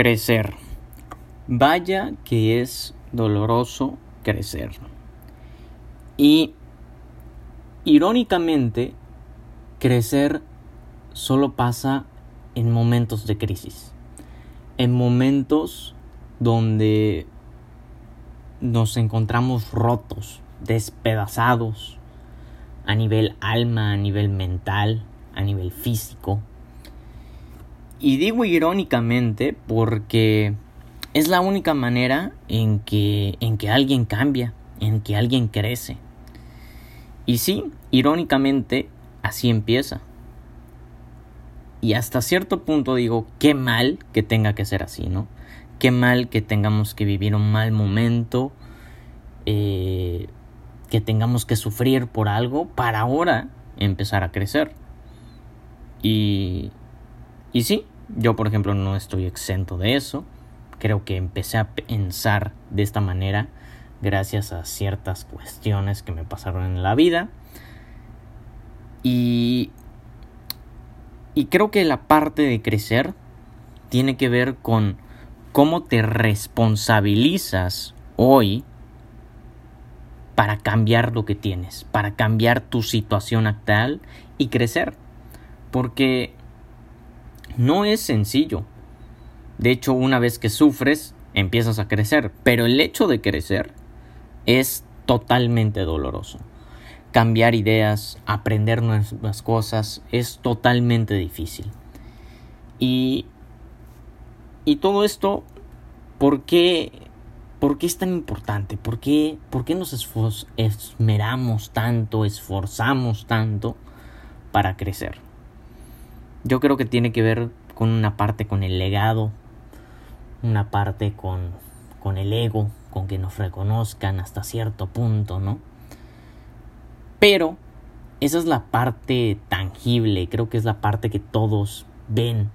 Crecer. Vaya que es doloroso crecer. Y irónicamente, crecer solo pasa en momentos de crisis. En momentos donde nos encontramos rotos, despedazados, a nivel alma, a nivel mental, a nivel físico. Y digo irónicamente porque es la única manera en que, en que alguien cambia, en que alguien crece. Y sí, irónicamente, así empieza. Y hasta cierto punto digo, qué mal que tenga que ser así, ¿no? Qué mal que tengamos que vivir un mal momento, eh, que tengamos que sufrir por algo para ahora empezar a crecer. Y, y sí, yo por ejemplo no estoy exento de eso. Creo que empecé a pensar de esta manera gracias a ciertas cuestiones que me pasaron en la vida. Y, y creo que la parte de crecer tiene que ver con cómo te responsabilizas hoy para cambiar lo que tienes, para cambiar tu situación actual y crecer. Porque no es sencillo. De hecho, una vez que sufres, empiezas a crecer. Pero el hecho de crecer es totalmente doloroso. Cambiar ideas, aprender nuevas cosas, es totalmente difícil. Y, y todo esto, ¿por qué, ¿por qué es tan importante? ¿Por qué, por qué nos esmeramos tanto, esforzamos tanto para crecer? Yo creo que tiene que ver con una parte con el legado, una parte con, con el ego, con que nos reconozcan hasta cierto punto, ¿no? Pero esa es la parte tangible, creo que es la parte que todos ven.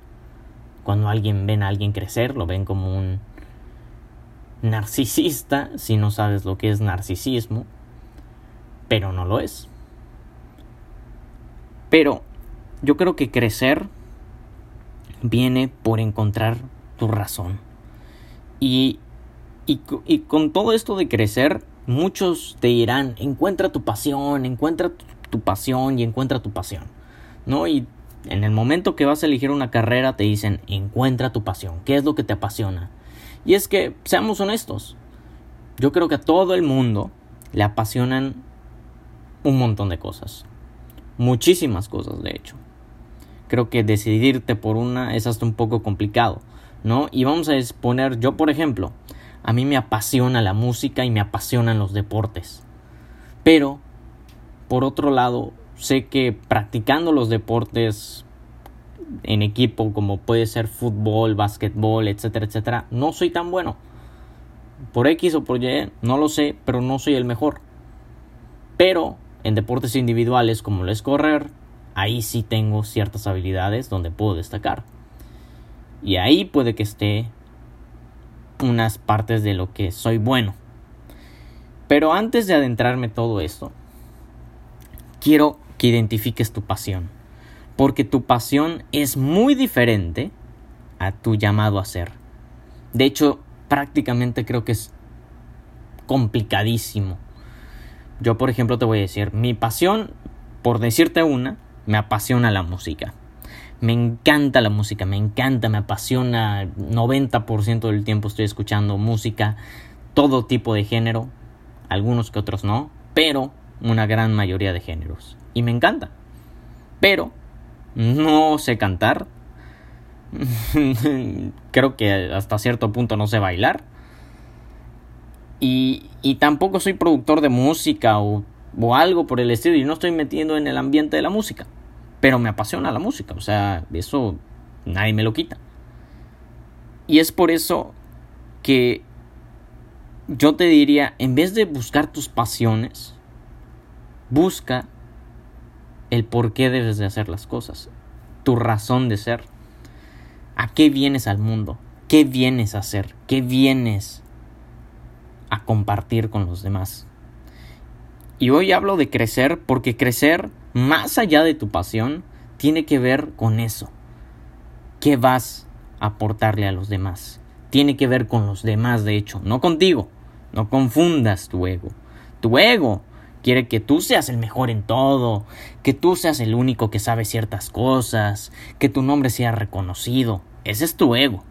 Cuando alguien ven a alguien crecer, lo ven como un narcisista, si no sabes lo que es narcisismo, pero no lo es. Pero yo creo que crecer viene por encontrar tu razón. Y, y, con todo esto de crecer, muchos te dirán, encuentra tu pasión, encuentra tu, pasión y encuentra tu pasión. ¿No? Y en el momento que vas a elegir una carrera te dicen, encuentra tu pasión, ¿qué es lo que te apasiona? Y es que, seamos honestos, yo creo que a todo el mundo le apasionan un montón de cosas. Muchísimas cosas, de hecho creo que decidirte por una es hasta un poco complicado, ¿no? Y vamos a exponer, yo por ejemplo, a mí me apasiona la música y me apasionan los deportes. Pero, por otro lado, sé que practicando los deportes en equipo, como puede ser fútbol, básquetbol, etcétera, etcétera, no soy tan bueno. Por X o por Y, no lo sé, pero no soy el mejor. Pero en deportes individuales como lo es correr, ahí sí tengo ciertas habilidades donde puedo destacar. Y ahí puede que esté unas partes de lo que soy bueno. Pero antes de adentrarme todo esto, quiero que identifiques tu pasión. Porque tu pasión es muy diferente a tu llamado a ser. De hecho, prácticamente creo que es complicadísimo. Yo, por ejemplo, te voy a decir, mi pasión, por decirte una, me apasiona la música. Me encanta la música, me encanta, me apasiona. 90% del tiempo estoy escuchando música, todo tipo de género, algunos que otros no, pero una gran mayoría de géneros. Y me encanta. Pero no sé cantar. Creo que hasta cierto punto no sé bailar. Y, y tampoco soy productor de música o o algo por el estilo y no estoy metiendo en el ambiente de la música. Pero me apasiona la música, o sea, eso nadie me lo quita. Y es por eso que yo te diría, en vez de buscar tus pasiones, busca el por qué debes de hacer las cosas, tu razón de ser. ¿A qué vienes al mundo? ¿Qué vienes a hacer? ¿Qué vienes a compartir con los demás? Y hoy hablo de crecer porque crecer, más allá de tu pasión, tiene que ver con eso. ¿Qué vas aportarle a los demás. Tiene que ver con los demás, de hecho, no contigo. No confundas tu ego. Tu ego quiere que tú seas el mejor en todo, que tú seas el único que sabe ciertas cosas, que tu nombre sea reconocido. Ese es tu ego.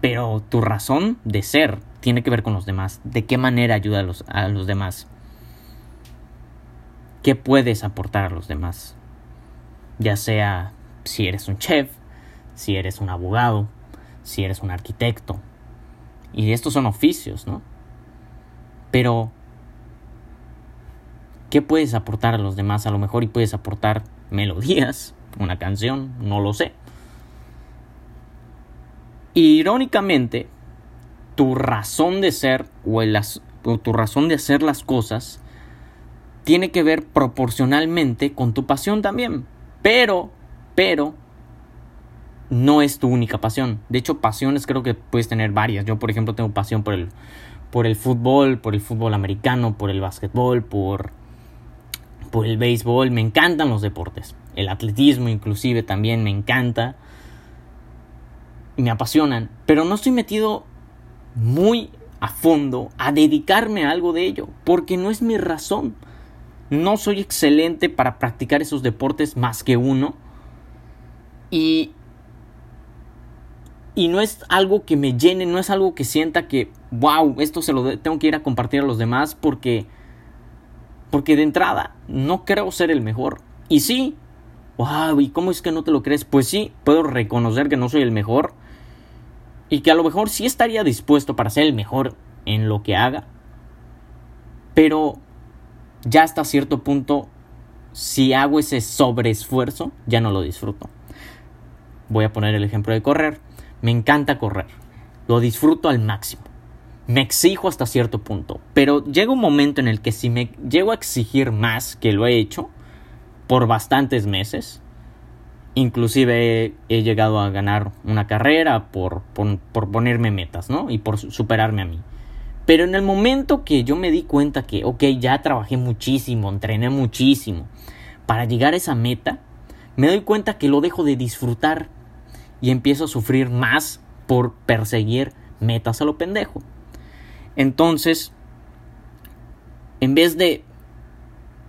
Pero tu razón de ser tiene que ver con los demás. ¿De qué manera ayuda a los, a los demás? ¿Qué puedes aportar a los demás? Ya sea si eres un chef, si eres un abogado, si eres un arquitecto. Y estos son oficios, ¿no? Pero, ¿qué puedes aportar a los demás? A lo mejor y puedes aportar melodías, una canción, no lo sé. Irónicamente, tu razón de ser o, tu razón de hacer las cosas tiene que ver proporcionalmente con tu pasión también. Pero, pero, no es tu única pasión. De hecho, pasiones creo que puedes tener varias. Yo, por ejemplo, tengo pasión por el, por el fútbol, por el fútbol americano, por el básquetbol, por, por el béisbol. Me encantan los deportes. El atletismo inclusive también me encanta. Me apasionan. Pero no estoy metido muy a fondo a dedicarme a algo de ello. Porque no es mi razón. No soy excelente para practicar esos deportes más que uno. Y, y no es algo que me llene, no es algo que sienta que, wow, esto se lo tengo que ir a compartir a los demás porque, porque de entrada no creo ser el mejor. Y sí, wow, ¿y cómo es que no te lo crees? Pues sí, puedo reconocer que no soy el mejor y que a lo mejor sí estaría dispuesto para ser el mejor en lo que haga, pero ya hasta cierto punto, si hago ese sobreesfuerzo, ya no lo disfruto. Voy a poner el ejemplo de correr. Me encanta correr. Lo disfruto al máximo. Me exijo hasta cierto punto. Pero llega un momento en el que si me llego a exigir más que lo he hecho por bastantes meses, inclusive he, llegado a ganar una carrera por, por, por ponerme metas, ¿no? Y por superarme a mí. Pero en el momento que yo me di cuenta que, ok, ya trabajé muchísimo, entrené muchísimo para llegar a esa meta, me doy cuenta que lo dejo de disfrutar y empiezo a sufrir más por perseguir metas a lo pendejo. Entonces, en vez de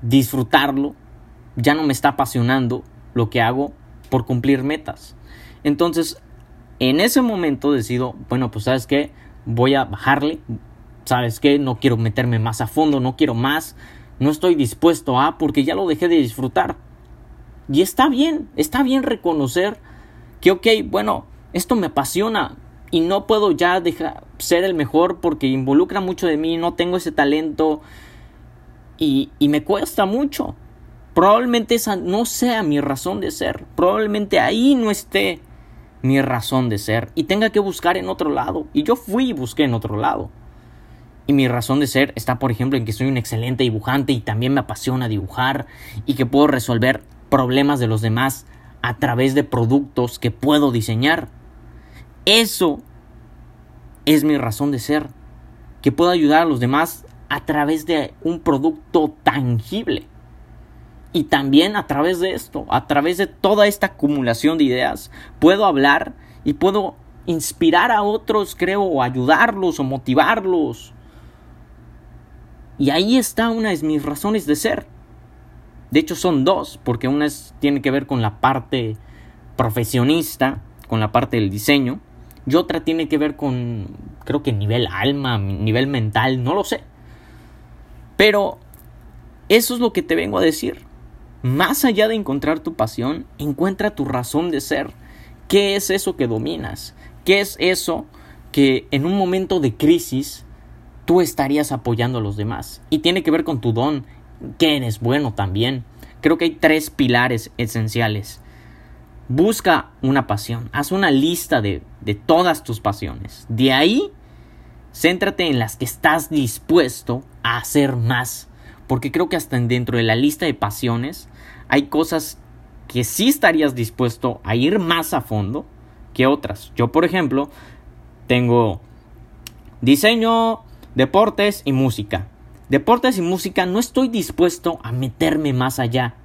disfrutarlo, ya no me está apasionando lo que hago por cumplir metas. Entonces, en ese momento decido, bueno, pues sabes qué, voy a bajarle, ¿sabes qué? No quiero meterme más a fondo, no quiero más, no estoy dispuesto a, porque ya lo dejé de disfrutar. Y está bien, está bien reconocer que, ok, bueno, esto me apasiona y no puedo ya dejar ser el mejor porque involucra mucho de mí, no tengo ese talento y, y me cuesta mucho. Probablemente esa no sea mi razón de ser, probablemente ahí no esté mi razón de ser y tenga que buscar en otro lado. Y yo fui y busqué en otro lado. Y mi razón de ser está, por ejemplo, en que soy un excelente dibujante y también me apasiona dibujar y que puedo resolver problemas de los demás a través de productos que puedo diseñar. Eso es mi razón de ser, que puedo ayudar a los demás a través de un producto tangible. Y también a través de esto, a través de toda esta acumulación de ideas, puedo hablar y puedo inspirar a otros, creo, o ayudarlos o motivarlos y ahí está una de mis razones de ser. De hecho son dos, porque una tiene que ver con la parte profesionista, con la parte del diseño, y otra tiene que ver con, creo que nivel alma, nivel mental, no lo sé. Pero eso es lo que te vengo a decir. Más allá de encontrar tu pasión, encuentra tu razón de ser. ¿Qué es eso que dominas? ¿Qué es eso que en un momento de crisis tú estarías apoyando a los demás. Y tiene que ver con tu don, que eres bueno también. Creo que hay tres pilares esenciales. Busca una pasión, haz una lista de, de todas tus pasiones. De ahí, céntrate en las que estás dispuesto a hacer más. Porque creo que hasta dentro de la lista de pasiones hay cosas que sí estarías dispuesto a ir más a fondo que otras. Yo, por ejemplo, tengo diseño Deportes y música. Deportes y música no estoy dispuesto a meterme más allá.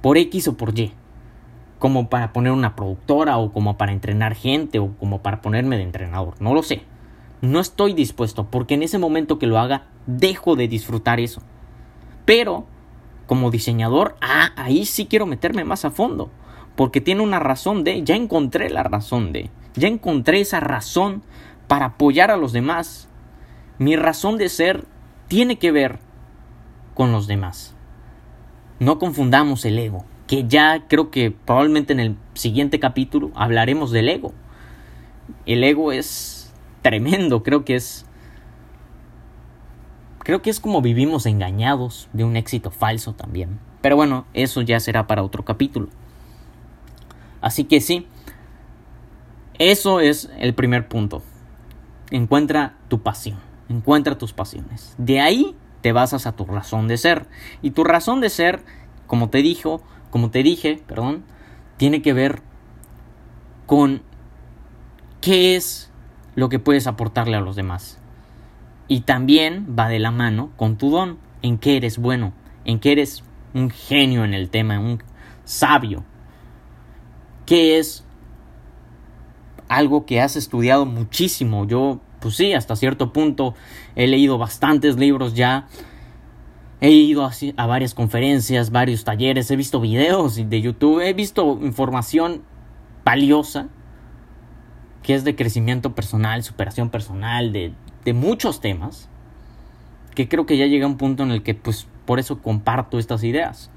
Por X o por Y. como para poner una productora o como para entrenar gente o como para ponerme de entrenador. No lo sé. No estoy dispuesto porque en ese momento que lo haga dejo de disfrutar eso. Pero como diseñador, ah, ahí sí quiero meterme más a fondo. Porque tiene una razón de, ya encontré la razón de, ya encontré esa razón para apoyar a los demás. Mi razón de ser tiene que ver con los demás. No confundamos el ego, que ya creo que probablemente en el siguiente capítulo hablaremos del ego. El ego es tremendo, creo que es creo que es como vivimos engañados de un éxito falso también. Pero bueno, eso ya será para otro capítulo. Así que sí, eso es el primer punto. Encuentra tu pasión, encuentra tus pasiones. De ahí te basas a tu razón de ser. Y tu razón de ser, como te dijo, como te dije, perdón, tiene que ver con qué es lo que puedes aportarle a los demás. Y también va de la mano con tu don, en qué eres bueno, en qué eres un genio en el tema, un sabio. ¿Qué es algo que has estudiado muchísimo? Yo, pues sí, hasta cierto punto he leído bastantes libros ya. He ido a, varias conferencias, varios talleres, he visto videos de YouTube, he visto información valiosa que es de crecimiento personal, superación personal, de de muchos temas que creo que ya llega un punto en el que pues por eso comparto estas ideas.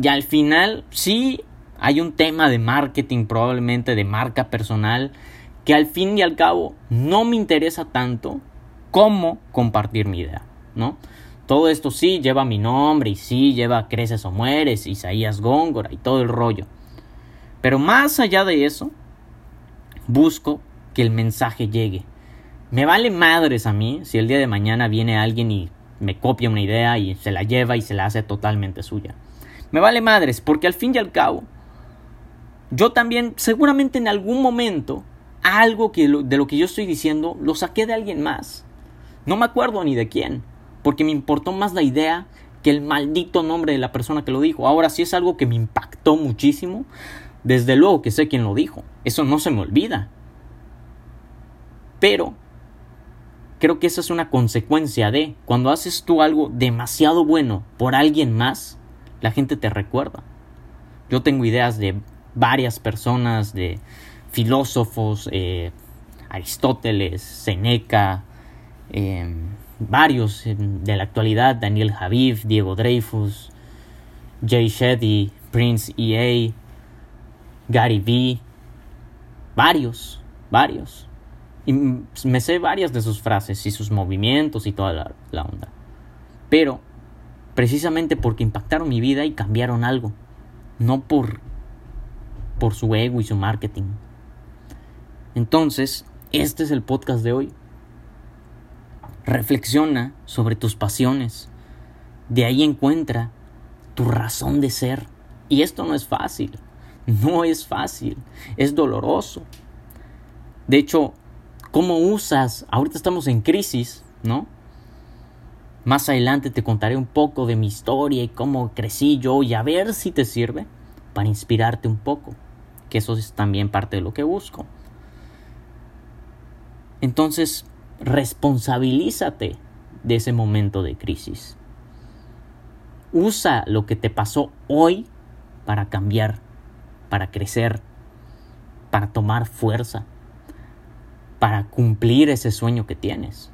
Y al final sí hay un tema de marketing probablemente de marca personal que al fin y al cabo no me interesa tanto como compartir mi idea, ¿no? Todo esto sí lleva mi nombre y sí lleva Creces o Mueres, Isaías Góngora y todo el rollo. Pero más allá de eso, busco que el mensaje llegue, me vale madres a mí si el día de mañana viene alguien y me copia una idea y se la lleva y se la hace totalmente suya. Me vale madres porque al fin y al cabo yo también seguramente en algún momento algo que de lo que yo estoy diciendo lo saqué de alguien más. No me acuerdo ni de quién, porque me importó más la idea que el maldito nombre de la persona que lo dijo. Ahora sí es algo que me impactó muchísimo, desde luego que sé quién lo dijo. Eso no se me olvida. Pero creo que esa es una consecuencia de cuando haces tú algo demasiado bueno por alguien más, la gente te recuerda. Yo tengo ideas de varias personas, de filósofos, eh, Aristóteles, Seneca, em, varios de la actualidad, Daniel Javid, Diego Dreyfus, Jay Shetty, Prince EA, Gary Vee, varios, varios. Y me sé varias de sus frases y sus movimientos y toda la, onda. Pero precisamente porque impactaron mi vida y cambiaron algo. No por, por su ego y su marketing. Entonces, este es el podcast de hoy. Reflexiona sobre tus pasiones. De ahí encuentra tu razón de ser. Y esto no es fácil. No es fácil. Es doloroso. De hecho, cómo usas, ahorita estamos en crisis, ¿no? Más adelante te contaré un poco de mi historia y cómo crecí yo y a ver si te sirve para inspirarte un poco, que eso es también parte de lo que busco. Entonces, responsabilízate de ese momento de crisis. Usa lo que te pasó hoy para cambiar, para crecer, para tomar fuerza para cumplir ese sueño que tienes.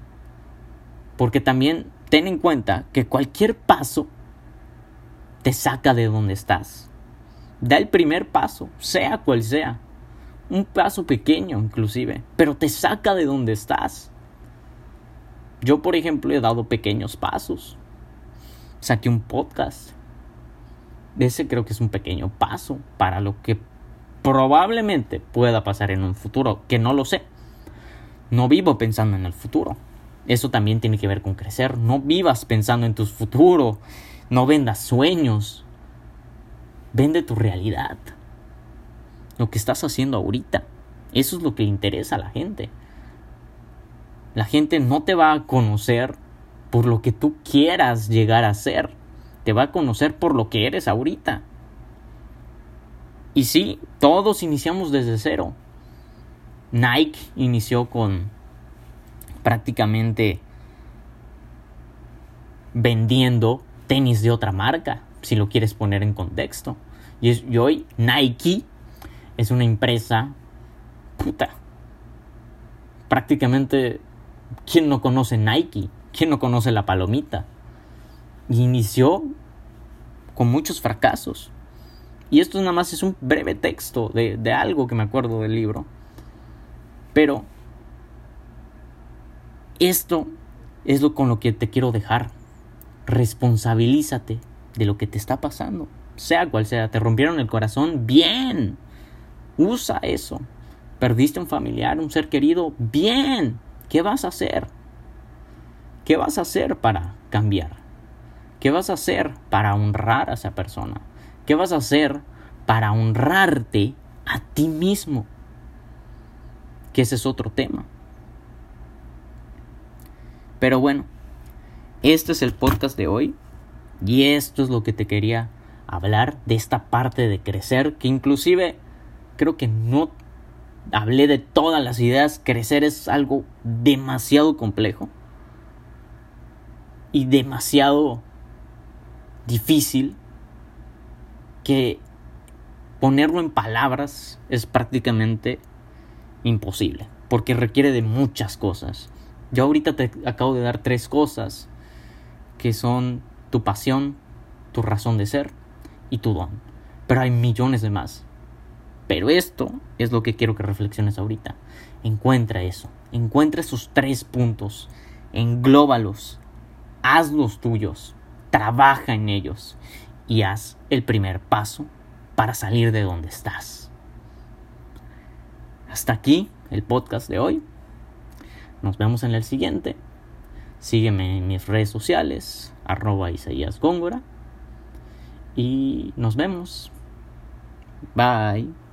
Porque también ten en cuenta que cualquier paso te saca de donde estás. Da el primer paso, sea cual sea. Un paso pequeño inclusive, pero te saca de donde estás. Yo, por ejemplo, he dado pequeños pasos. Saqué un podcast. Ese creo que es un pequeño paso para lo que probablemente pueda pasar en un futuro, que no lo sé. No vivo pensando en el futuro. Eso también tiene que ver con crecer. No vivas pensando en tu futuro. No vendas sueños. Vende tu realidad. Lo que estás haciendo ahorita. Eso es lo que interesa a la gente. La gente no te va a conocer por lo que tú quieras llegar a ser. Te va a conocer por lo que eres ahorita. Y sí, todos iniciamos desde cero. Nike inició con prácticamente vendiendo tenis de otra marca, si lo quieres poner en contexto. Y, hoy Nike es una empresa puta. Prácticamente, ¿quién no conoce Nike? ¿Quién no conoce la palomita? Y inició con muchos fracasos. Y esto nada más es un breve texto de, de algo que me acuerdo del libro. Pero esto es lo con lo que te quiero dejar. Responsabilízate de lo que te está pasando. Sea cual sea, te rompieron el corazón, bien. Usa eso. Perdiste un familiar, un ser querido, bien. ¿Qué vas a hacer? ¿Qué vas a hacer para cambiar? ¿Qué vas a hacer para honrar a esa persona? ¿Qué vas a hacer para honrarte a ti mismo? Que ese es otro tema. Pero bueno, este es el podcast de hoy y esto es lo que te quería hablar de esta parte de crecer que inclusive creo que no hablé de todas las ideas. Crecer es algo demasiado complejo y demasiado difícil que ponerlo en palabras es prácticamente imposible porque requiere de muchas cosas. Yo ahorita te acabo de dar tres cosas que son tu pasión, tu razón de ser y tu don. Pero hay millones de más. Pero esto es lo que quiero que reflexiones ahorita. Encuentra eso. Encuentra esos tres puntos. Englóbalos. Hazlos tuyos. Trabaja en ellos. Y haz el primer paso para salir de donde estás. Hasta aquí el podcast de hoy. Nos vemos en el siguiente. Sígueme en mis redes sociales, arroba Isaías Góngora. Y nos vemos. Bye.